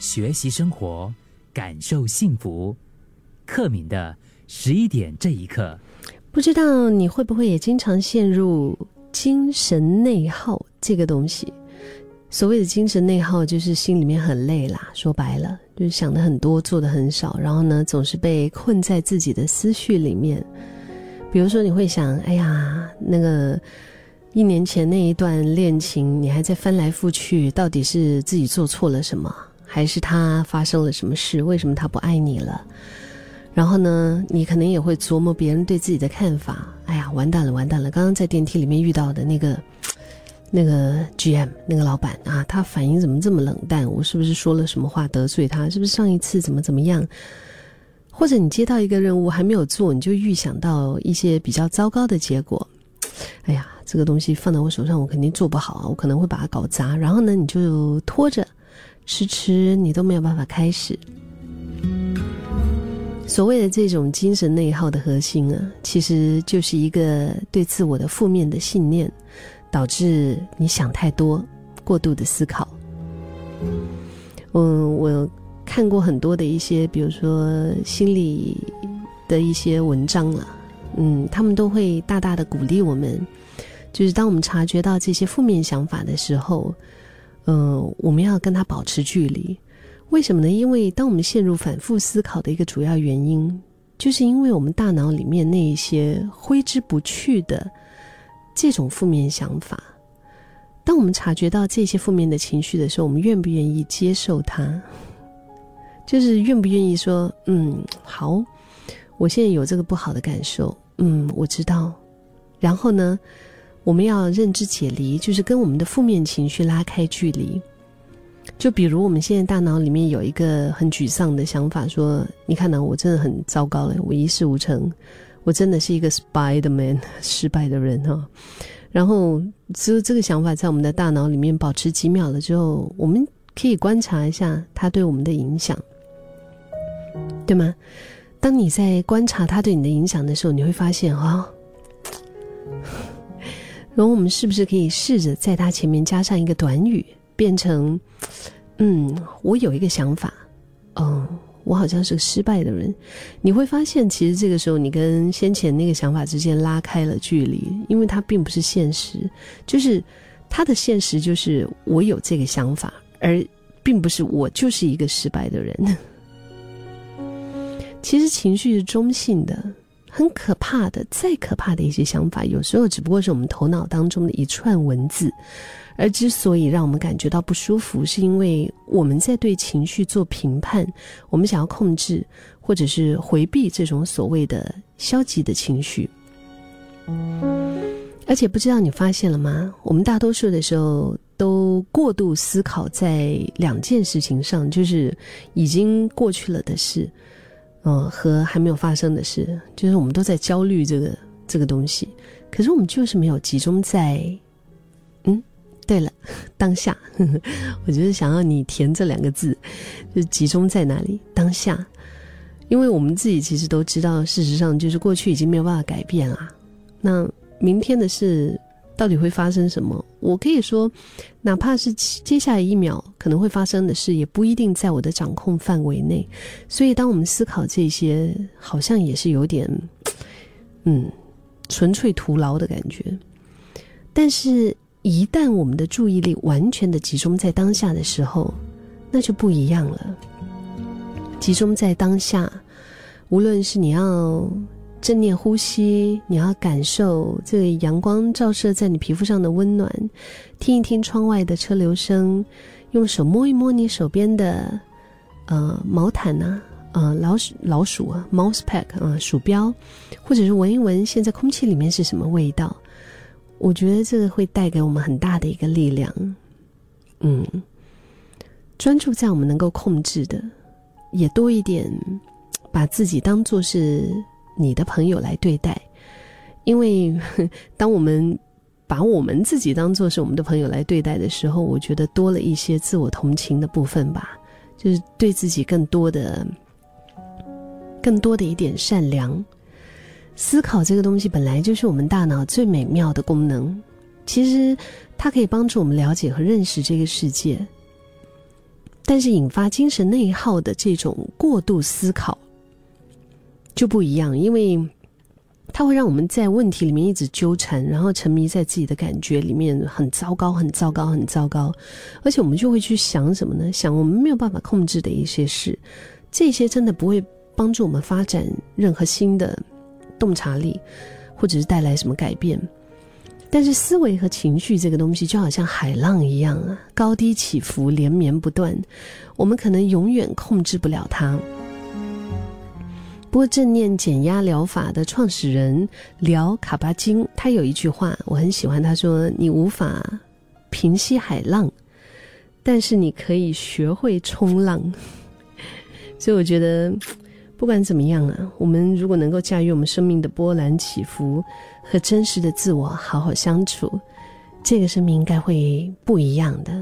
学习生活，感受幸福。克敏的十一点这一刻，不知道你会不会也经常陷入精神内耗这个东西？所谓的精神内耗，就是心里面很累啦。说白了，就是想的很多，做的很少，然后呢，总是被困在自己的思绪里面。比如说，你会想，哎呀，那个一年前那一段恋情，你还在翻来覆去，到底是自己做错了什么，还是他发生了什么事？为什么他不爱你了？然后呢，你可能也会琢磨别人对自己的看法。哎呀，完蛋了，完蛋了！刚刚在电梯里面遇到的那个。那个 GM 那个老板啊，他反应怎么这么冷淡？我是不是说了什么话得罪他？是不是上一次怎么怎么样？或者你接到一个任务还没有做，你就预想到一些比较糟糕的结果。哎呀，这个东西放在我手上，我肯定做不好，我可能会把它搞砸。然后呢，你就拖着，迟迟你都没有办法开始。所谓的这种精神内耗的核心啊，其实就是一个对自我的负面的信念。导致你想太多，过度的思考。嗯，我看过很多的一些，比如说心理的一些文章了。嗯，他们都会大大的鼓励我们，就是当我们察觉到这些负面想法的时候，嗯，我们要跟他保持距离。为什么呢？因为当我们陷入反复思考的一个主要原因，就是因为我们大脑里面那一些挥之不去的。这种负面想法，当我们察觉到这些负面的情绪的时候，我们愿不愿意接受它？就是愿不愿意说，嗯，好，我现在有这个不好的感受，嗯，我知道。然后呢，我们要认知解离，就是跟我们的负面情绪拉开距离。就比如我们现在大脑里面有一个很沮丧的想法，说，你看呢，我真的很糟糕了，我一事无成。我真的是一个 Spiderman 失败的人哈，然后这这个想法在我们的大脑里面保持几秒了之后，我们可以观察一下它对我们的影响，对吗？当你在观察它对你的影响的时候，你会发现啊，然后我们是不是可以试着在它前面加上一个短语，变成嗯，我有一个想法，嗯。我好像是个失败的人，你会发现，其实这个时候你跟先前那个想法之间拉开了距离，因为它并不是现实，就是它的现实就是我有这个想法，而并不是我就是一个失败的人。其实情绪是中性的，很可怕的，再可怕的一些想法，有时候只不过是我们头脑当中的一串文字。而之所以让我们感觉到不舒服，是因为我们在对情绪做评判，我们想要控制或者是回避这种所谓的消极的情绪。而且不知道你发现了吗？我们大多数的时候都过度思考在两件事情上，就是已经过去了的事，嗯，和还没有发生的事，就是我们都在焦虑这个这个东西，可是我们就是没有集中在。嗯对了，当下，我就是想要你填这两个字，就集中在哪里？当下，因为我们自己其实都知道，事实上就是过去已经没有办法改变啦。那明天的事到底会发生什么？我可以说，哪怕是接下来一秒可能会发生的事，也不一定在我的掌控范围内。所以，当我们思考这些，好像也是有点，嗯，纯粹徒劳的感觉。但是。一旦我们的注意力完全的集中在当下的时候，那就不一样了。集中在当下，无论是你要正念呼吸，你要感受这个阳光照射在你皮肤上的温暖，听一听窗外的车流声，用手摸一摸你手边的呃毛毯呐，呃老鼠老鼠啊，mouse pack 啊鼠标，或者是闻一闻现在空气里面是什么味道。我觉得这个会带给我们很大的一个力量，嗯，专注在我们能够控制的，也多一点，把自己当做是你的朋友来对待，因为 当我们把我们自己当做是我们的朋友来对待的时候，我觉得多了一些自我同情的部分吧，就是对自己更多的、更多的一点善良。思考这个东西本来就是我们大脑最美妙的功能，其实它可以帮助我们了解和认识这个世界。但是引发精神内耗的这种过度思考就不一样，因为它会让我们在问题里面一直纠缠，然后沉迷在自己的感觉里面，很糟糕，很糟糕，很糟糕。而且我们就会去想什么呢？想我们没有办法控制的一些事，这些真的不会帮助我们发展任何新的洞察力，或者是带来什么改变。但是思维和情绪这个东西就好像海浪一样啊，高低起伏，连绵不断。我们可能永远控制不了它。不过正念减压疗法的创始人辽卡巴金，他有一句话我很喜欢，他说：“你无法平息海浪，但是你可以学会冲浪。” 所以我觉得。不管怎么样啊，我们如果能够驾驭我们生命的波澜起伏，和真实的自我好好相处，这个生命应该会不一样的。